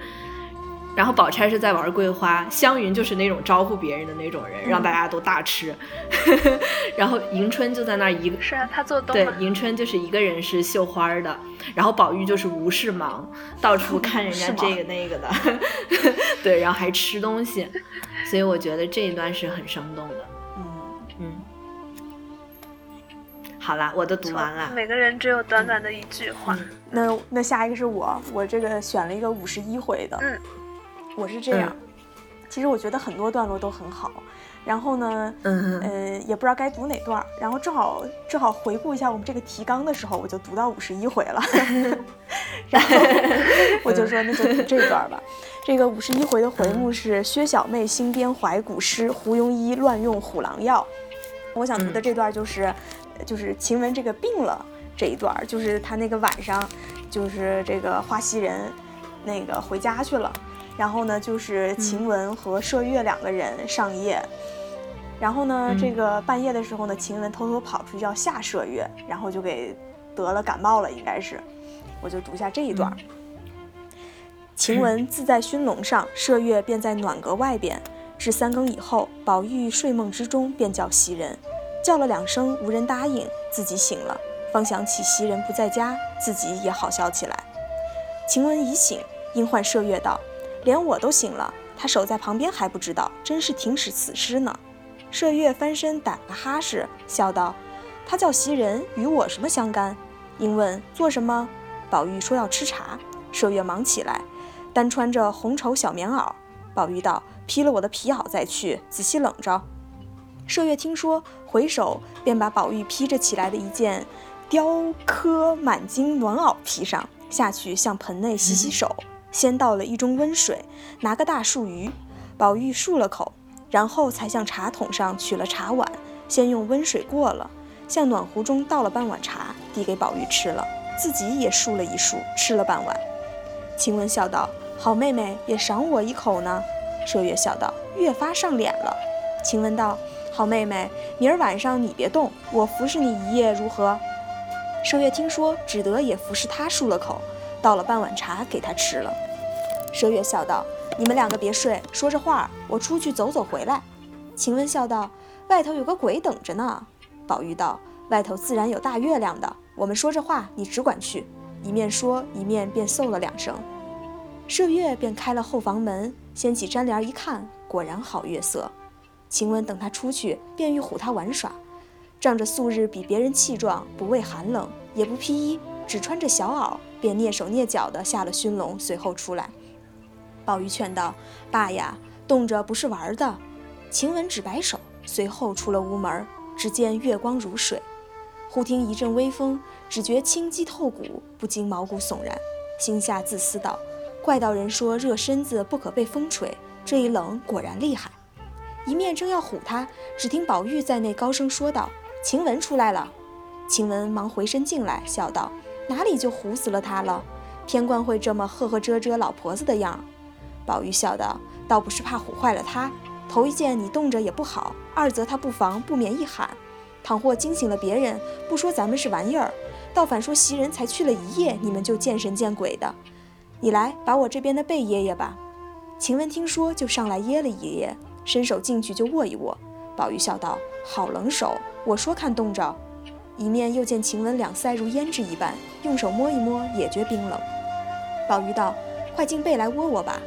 然后宝钗是在玩桂花，湘云就是那种招呼别人的那种人，让大家都大吃。然后迎春就在那儿一个，是啊，她做东对，迎春就是一个人是绣花的，然后宝玉就是无事忙，到处看人家 这个那个的，对，然后还吃东西，所以我觉得这一段是很生动的。嗯嗯，好啦，我都读完了。每个人只有短短的一句话。那那下一个是我，我这个选了一个五十一回的。嗯。我是这样，其实我觉得很多段落都很好，然后呢，嗯呃，也不知道该读哪段，然后正好正好回顾一下我们这个提纲的时候，我就读到五十一回了，然后我就说那就读这段吧。这个五十一回的回目是薛小妹新编怀古诗，胡庸医乱用虎狼药。我想读的这段就是就是晴雯这个病了这一段，就是她那个晚上，就是这个花袭人那个回家去了。然后呢，就是晴雯和麝月两个人上夜。然后呢，这个半夜的时候呢，晴雯偷偷跑出去要吓麝月，然后就给得了感冒了，应该是。我就读下这一段。晴雯自在熏笼上，麝月便在暖阁外边。至三更以后，宝玉睡梦之中便叫袭人，叫了两声无人答应，自己醒了，方想起袭人不在家，自己也好笑起来。晴雯一醒，因唤麝月道。连我都醒了，他守在旁边还不知道，真是挺使死尸呢。麝月翻身打个哈士，笑道：“他叫袭人，与我什么相干？”应问做什么？宝玉说要吃茶。麝月忙起来，单穿着红绸小棉袄。宝玉道：“披了我的皮袄再去，仔细冷着。”麝月听说，回首便把宝玉披着起来的一件雕刻满金暖袄披上，下去向盆内洗洗手，先倒了一盅温水，拿个大漱盂。宝玉漱了口，然后才向茶桶上取了茶碗，先用温水过了，向暖壶中倒了半碗茶，递给宝玉吃了，自己也漱了一漱，吃了半碗。晴雯笑道：“好妹妹，也赏我一口呢。”麝月笑道：“越发上脸了。”晴雯道：“好妹妹，明儿晚上你别动，我服侍你一夜如何？”麝月听说，只得也服侍他漱了口，倒了半碗茶给他吃了。麝月笑道：“你们两个别睡，说着话，我出去走走回来。”晴雯笑道：“外头有个鬼等着呢。”宝玉道：“外头自然有大月亮的，我们说着话，你只管去。”一面说，一面便嗽了两声。麝月便开了后房门，掀起毡帘一看，果然好月色。晴雯等他出去，便欲唬他玩耍，仗着素日比别人气壮，不畏寒冷，也不披衣，只穿着小袄，便蹑手蹑脚地下了熏笼，随后出来。宝玉劝道：“爸呀，冻着不是玩的。”晴雯只摆手，随后出了屋门，只见月光如水。忽听一阵微风，只觉清肌透骨，不禁毛骨悚然，心下自私道：“怪道人说热身子不可被风吹，这一冷果然厉害。”一面正要唬他，只听宝玉在内高声说道：“晴雯出来了。”晴雯忙回身进来，笑道：“哪里就唬死了他了？偏惯会这么呵呵遮遮老婆子的样。”宝玉笑道：“倒不是怕唬坏了他，头一件你冻着也不好，二则他不防不免一喊。”倘或惊醒了别人，不说咱们是玩意儿，倒反说袭人才去了一夜，你们就见神见鬼的。你来把我这边的被掖掖吧。晴雯听说，就上来掖了一掖，伸手进去就握一握。宝玉笑道：“好冷手，我说看冻着。”一面又见晴雯两腮如胭脂一般，用手摸一摸，也觉冰冷。宝玉道：“快进被来窝窝吧。”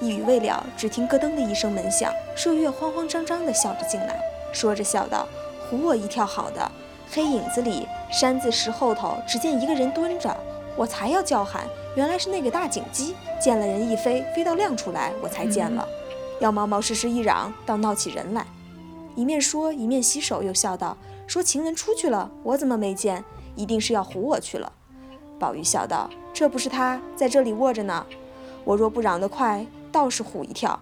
一语未了，只听咯噔的一声门响，麝月慌慌张张地笑着进来，说着笑道。唬我一跳，好的！黑影子里，山子石后头，只见一个人蹲着。我才要叫喊，原来是那个大锦鸡。见了人一飞，飞到亮处来，我才见了。要毛毛实实一嚷，倒闹起人来。一面说，一面洗手，又笑道：“说晴雯出去了，我怎么没见？一定是要唬我去了。”宝玉笑道：“这不是他在这里卧着呢。我若不嚷得快，倒是唬一跳。”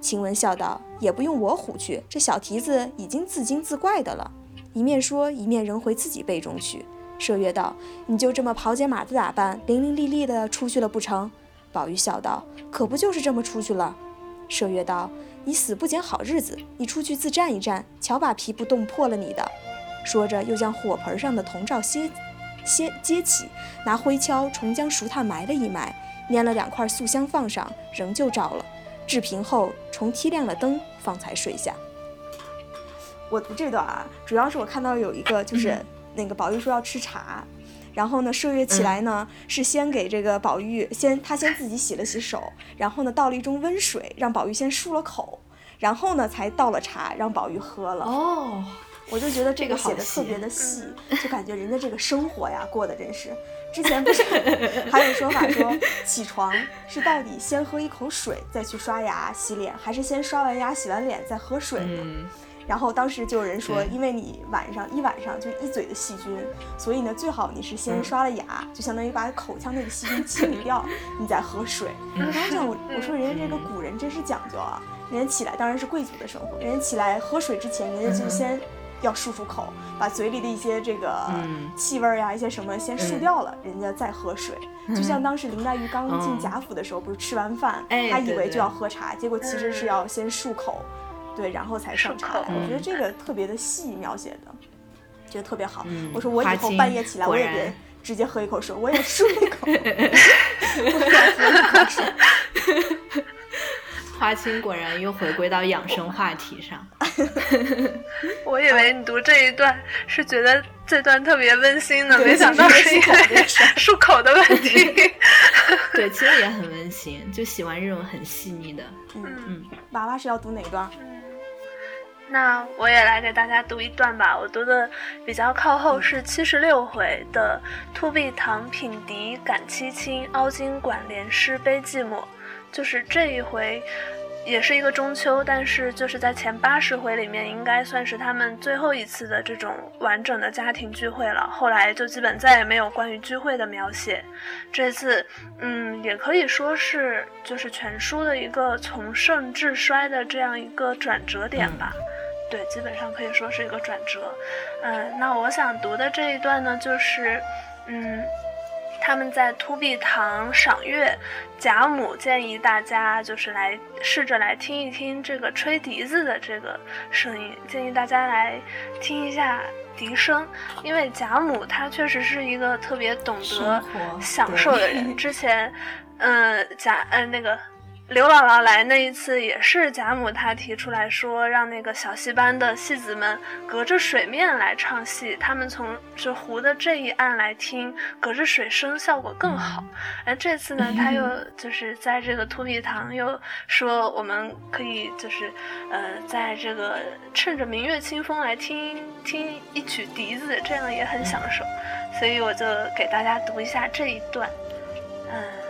晴雯笑道：“也不用我唬去，这小蹄子已经自惊自怪的了。”一面说，一面仍回自己被中去。麝月道：“你就这么袍姐马的打扮，伶伶俐俐的出去了不成？”宝玉笑道：“可不就是这么出去了？”麝月道：“你死不捡好日子，你出去自战一战，瞧把皮不冻破了你的。”说着，又将火盆上的铜罩掀掀揭起，拿灰锹重将熟炭埋了一埋，拈了两块素香放上，仍旧照了。置平后，重踢亮了灯，方才睡下。我读这段啊，主要是我看到有一个，就是那个宝玉说要吃茶，然后呢，麝月起来呢，是先给这个宝玉先，他先自己洗了洗手，然后呢，倒了一盅温水，让宝玉先漱了口，然后呢，才倒了茶让宝玉喝了。哦，我就觉得这个写的特别的细，就感觉人家这个生活呀，过得真是。之前不是 还有说法说，起床是到底先喝一口水再去刷牙洗脸，还是先刷完牙洗完脸再喝水呢？然后当时就有人说，因为你晚上一晚上就一嘴的细菌，所以呢最好你是先刷了牙，就相当于把口腔内的细菌清理掉，你再喝水。然后这样我我说人家这个古人真是讲究啊，人家起来当然是贵族的生活，人家起来喝水之前，人家就先。要漱漱口，把嘴里的一些这个气味呀、一些什么先漱掉了，人家再喝水。就像当时林黛玉刚进贾府的时候，不是吃完饭，她以为就要喝茶，结果其实是要先漱口，对，然后才上茶来。我觉得这个特别的细描写的，觉得特别好。我说我以后半夜起来，我也别直接喝一口水，我也漱一口，我也喝一口水。花青果然又回归到养生话题上。我以为你读这一段是觉得这段特别温馨呢，没想到是因为漱口的问题。对，其实也很温馨，就喜欢这种很细腻的。嗯嗯。娃娃是要读哪段？那我也来给大家读一段吧。我读的比较靠后，是七十六回的“突壁堂品笛感凄清，凹金管帘诗悲寂寞”。就是这一回，也是一个中秋，但是就是在前八十回里面，应该算是他们最后一次的这种完整的家庭聚会了。后来就基本再也没有关于聚会的描写。这次，嗯，也可以说是就是全书的一个从盛至衰的这样一个转折点吧。对，基本上可以说是一个转折。嗯，那我想读的这一段呢，就是，嗯。他们在突壁堂赏月，贾母建议大家就是来试着来听一听这个吹笛子的这个声音，建议大家来听一下笛声，因为贾母她确实是一个特别懂得享受的人。之前，嗯，贾，嗯，那个。刘姥姥来那一次也是贾母她提出来说，让那个小戏班的戏子们隔着水面来唱戏，他们从这湖的这一岸来听，隔着水声效果更好。而这次呢，他又就是在这个突壁堂又说，我们可以就是，呃，在这个趁着明月清风来听听一曲笛子，这样也很享受。所以我就给大家读一下这一段，嗯。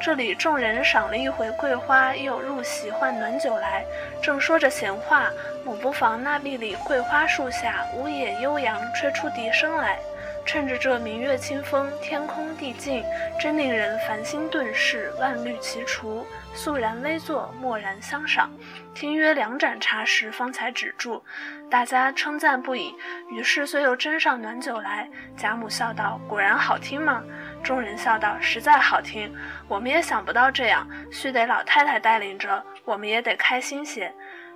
这里众人赏了一回桂花，又入席换暖酒来。正说着闲话，母不妨那壁里桂花树下，无野悠扬，吹出笛声来。趁着这明月清风，天空地静，真令人繁星顿逝，万绿齐除。肃然微坐，默然相赏。听约两盏茶时，方才止住。大家称赞不已。于是遂又斟上暖酒来。贾母笑道：“果然好听吗？”众人笑道：“实在好听，我们也想不到这样，须得老太太带领着，我们也得开心些。”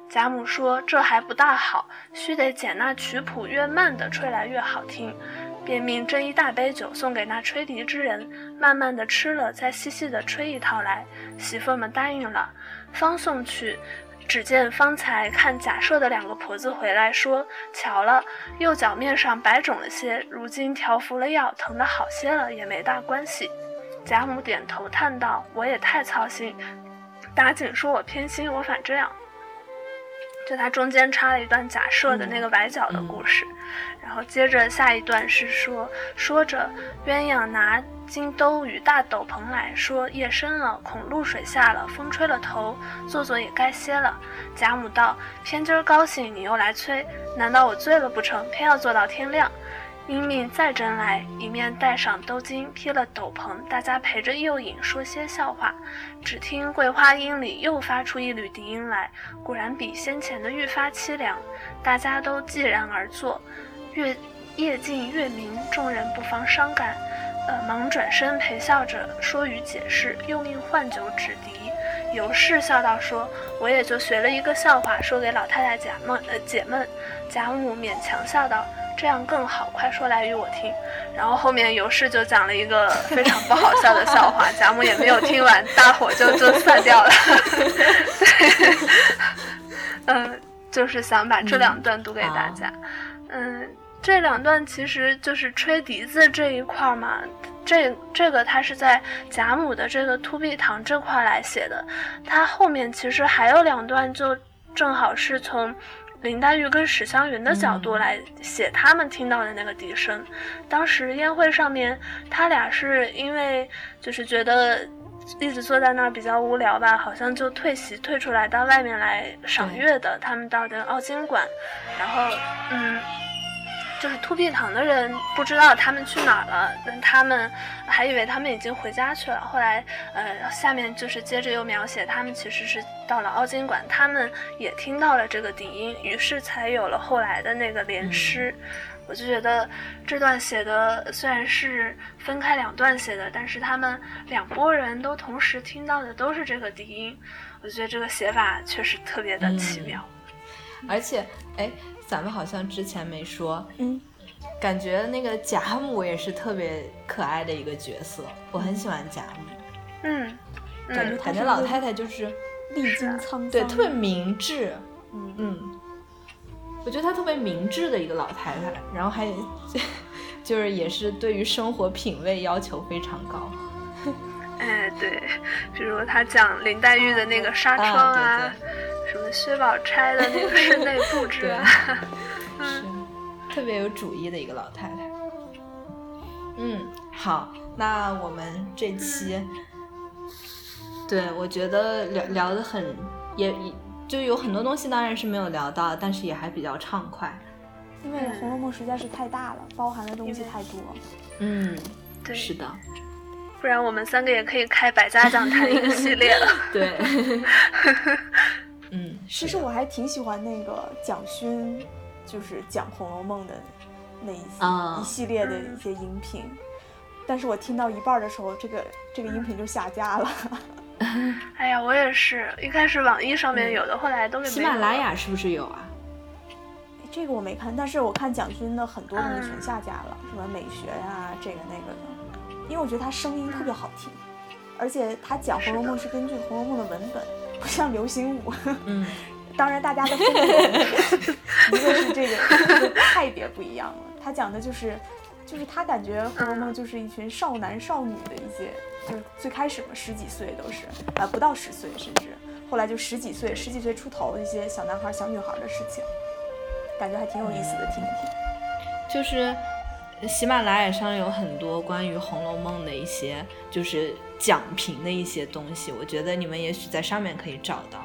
贾母说：“这还不大好，须得捡那曲谱越慢的吹来越好听。”便命斟一大杯酒送给那吹笛之人，慢慢的吃了，再细细的吹一套来。媳妇们答应了，方送去。只见方才看贾赦的两个婆子回来，说：“瞧了，右脚面上白肿了些，如今调服了药，疼得好些了，也没大关系。”贾母点头叹道：“我也太操心，打紧说我偏心，我反这样。”就他中间插了一段假设的那个崴脚的故事，然后接着下一段是说说着鸳鸯拿。金兜与大斗篷来说，夜深了，恐露水下了，风吹了头，坐坐也该歇了。贾母道：“偏今儿高兴，你又来催，难道我醉了不成？偏要坐到天亮。”因命再斟来，一面戴上兜巾，披了斗篷，大家陪着诱引，说些笑话。只听桂花阴里又发出一缕笛音来，果然比先前的愈发凄凉。大家都寂然而坐。月夜静月明，众人不妨伤感。呃，忙转身陪笑着说与解释，又命换酒止敌。尤氏笑道：“说我也就学了一个笑话，说给老太太贾们呃解闷。”贾母勉强笑道：“这样更好，快说来与我听。”然后后面尤氏就讲了一个非常不好笑的笑话，贾母也没有听完，大伙就就散掉了。嗯，就是想把这两段读给大家。嗯。这两段其实就是吹笛子这一块嘛，这这个他是在贾母的这个突壁堂这块来写的，他后面其实还有两段，就正好是从林黛玉跟史湘云的角度来写他们听到的那个笛声。当时宴会上面，他俩是因为就是觉得一直坐在那儿比较无聊吧，好像就退席退出来到外面来赏月的。他们到的奥金馆，然后嗯。就是突壁堂的人不知道他们去哪儿了，但他们还以为他们已经回家去了。后来，呃，下面就是接着又描写他们其实是到了奥金馆，他们也听到了这个笛音，于是才有了后来的那个联诗。我就觉得这段写的虽然是分开两段写的，但是他们两拨人都同时听到的都是这个笛音，我觉得这个写法确实特别的奇妙。而且，哎。咱们好像之前没说，嗯，感觉那个贾母也是特别可爱的一个角色，我很喜欢贾母，嗯，感觉感觉老太太就是历经沧桑，对，特别明智，嗯嗯，我觉得她特别明智的一个老太太，然后还 就是也是对于生活品味要求非常高，哎，对，比如她讲林黛玉的那个纱窗啊。什么薛宝钗的那个室内布置啊，是 特别有主意的一个老太太。嗯，好，那我们这期，对我觉得聊聊的很也也就有很多东西当然是没有聊到，但是也还比较畅快。因为《红楼梦》实在是太大了，包含的东西太多。嗯，对，是的。不然我们三个也可以开百家讲坛一个系列了。对。嗯，其实我还挺喜欢那个蒋勋，就是讲《红楼梦》的那一一系列的一些音频。但是我听到一半的时候，这个这个音频就下架了。哎呀，我也是一开始网易上面有的，后来都给喜马拉雅是不是有啊？这个我没看，但是我看蒋勋的很多东西全下架了，什么美学呀，这个那个的。因为我觉得他声音特别好听，而且他讲《红楼梦》是根据《红楼梦》的文本，不像流行舞。嗯，当然大家的风格 一个是这个派别不一样了，他讲的就是。就是他感觉《红楼梦》就是一群少男少女的一些，就是最开始嘛，十几岁都是，呃，不到十岁，甚至后来就十几岁、十几岁出头的一些小男孩、小女孩的事情，感觉还挺有意思的，听一听。就是喜马拉雅上有很多关于《红楼梦》的一些，就是讲评的一些东西，我觉得你们也许在上面可以找到。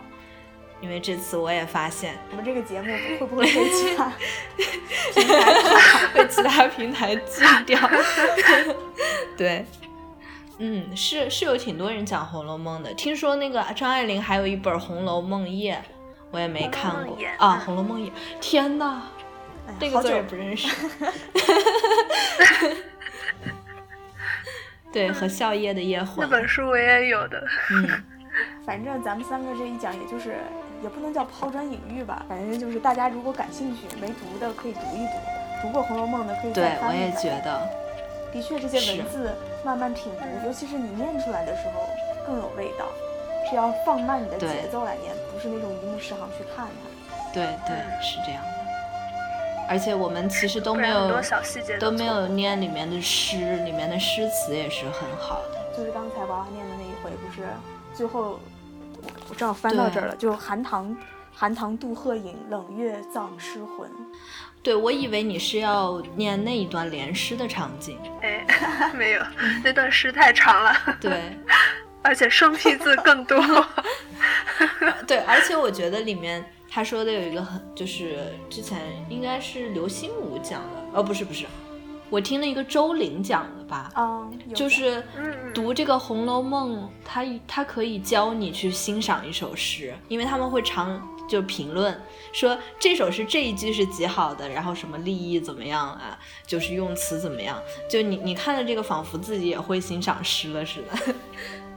因为这次我也发现，我们这个节目会不会被其他 平台被其他平台禁掉？对，嗯，是是有挺多人讲《红楼梦》的。听说那个张爱玲还有一本《红楼梦夜》，我也没看过啊，《红楼梦夜》。天哪，这个字也不认识。对，和笑靥的夜混。那本书我也有的。嗯，反正咱们三个这一讲，也就是。也不能叫抛砖引玉吧，反正就是大家如果感兴趣，没读的可以读一读，读过《红楼梦》的可以再翻一翻。对，我也觉得，的确这些文字慢慢品读，尤其是你念出来的时候更有味道，是要放慢你的节奏来念，不是那种一目十行去看它。对对，是这样的。而且我们其实都没有都没有念里面的诗，里面的诗词也是很好的。就是刚才娃娃念的那一回，不是最后。我正好翻到这儿了，就寒塘，寒塘渡鹤影，冷月葬诗魂。对，我以为你是要念那一段连诗的场景。哎，没有，那段诗太长了。对，而且生僻字更多。对，而且我觉得里面他说的有一个很，就是之前应该是刘心武讲的，哦，不是不是。我听了一个周玲讲的吧，就是读这个《红楼梦》，他他可以教你去欣赏一首诗，因为他们会常就评论说这首诗这一句是极好的，然后什么立意怎么样啊，就是用词怎么样，就你你看了这个，仿佛自己也会欣赏诗了似的。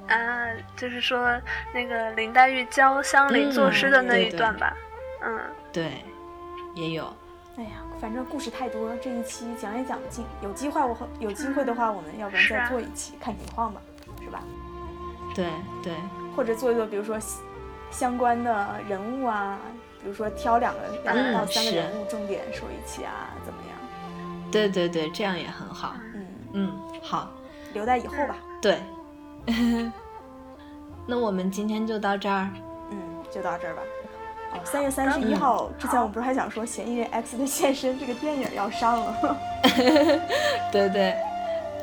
啊，就是说那个林黛玉教香菱作诗的那一段吧，嗯，对，也有。哎呀，反正故事太多，这一期讲也讲不尽。有机会我有机会的话，我们要不然再做一期，看情况吧，是吧？对对，或者做一做，比如说相关的人物啊，比如说挑两个两到三个人物重点说一期啊，怎么样？对对对，这样也很好。嗯嗯，好，留在以后吧。对，那我们今天就到这儿。嗯，就到这儿吧。哦，三月三十一号之前，我们不是还想说《嫌疑人 X 的现身》这个电影要上了？对对，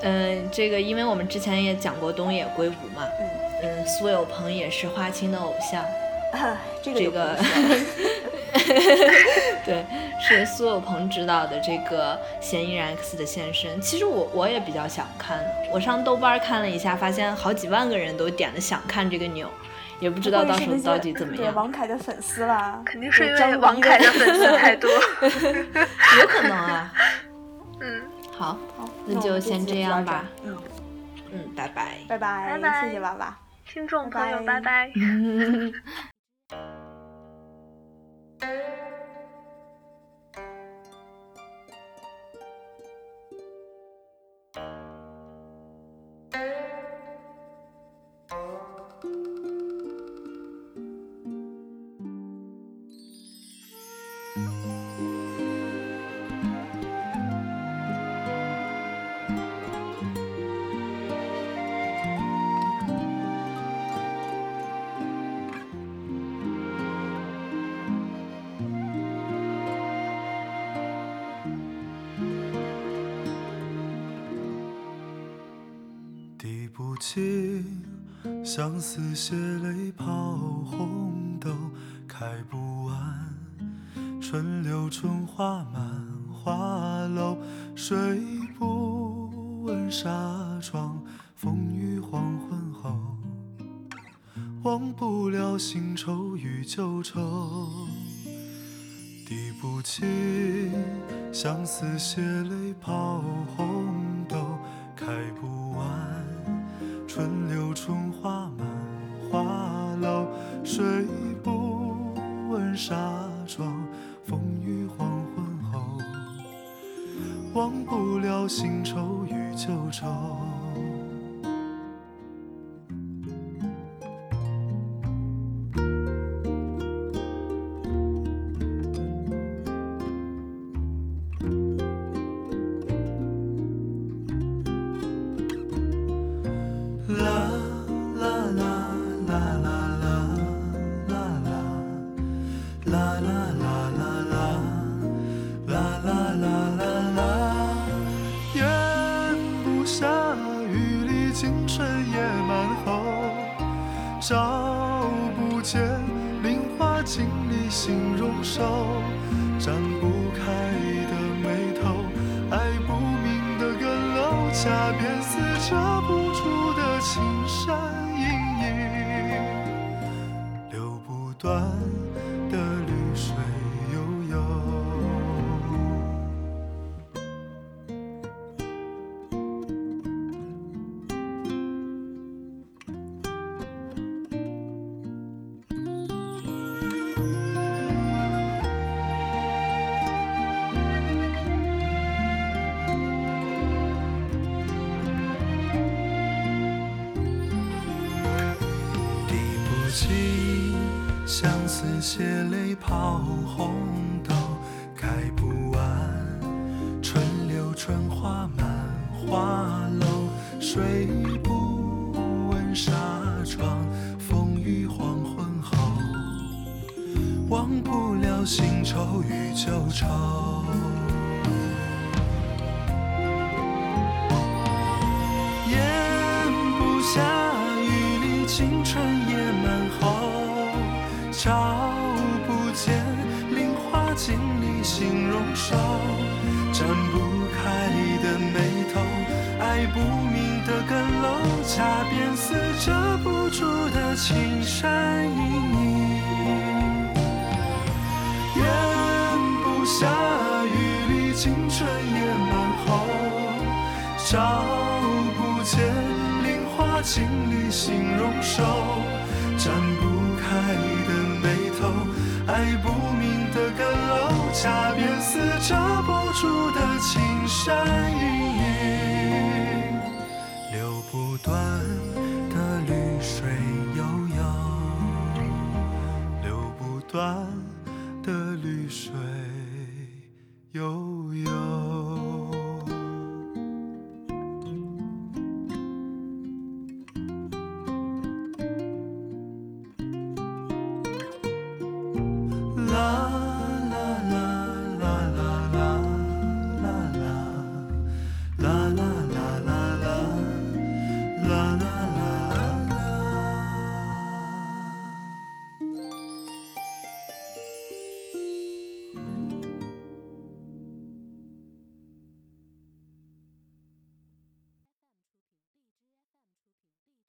嗯，这个因为我们之前也讲过东野圭吾嘛，嗯。嗯，苏有朋也是花青的偶像，这个这个，对，是苏有朋执导的这个《嫌疑人 X 的现身》。其实我我也比较想看，我上豆瓣看了一下，发现好几万个人都点了想看这个钮。也不知道到时候到底怎么样。王凯的粉丝啦，肯定是因为王凯的粉丝 太多，有可能啊。嗯，好，那就先这样吧。嗯嗯，拜拜，拜拜，拜拜，谢谢娃娃，听众朋友，拜拜。Música 相思血泪抛红豆，开不完。春柳春花满花楼，睡不稳纱窗，风雨黄昏后。忘不了新愁与旧愁，滴不尽相思血忘不了新愁与旧愁。忘不了新愁与旧愁。咽不下雨里青春野蛮后，朝。心里形容瘦，展不开的眉头，爱不明的更楼，恰便似遮不住的青山隐隐。夏雨里青春也蛮后，照不见菱花镜里形容瘦，展不开的眉头，爱不明的更。恰便似遮不住的青山隐隐，流不断的绿水悠悠，流不断的绿水悠。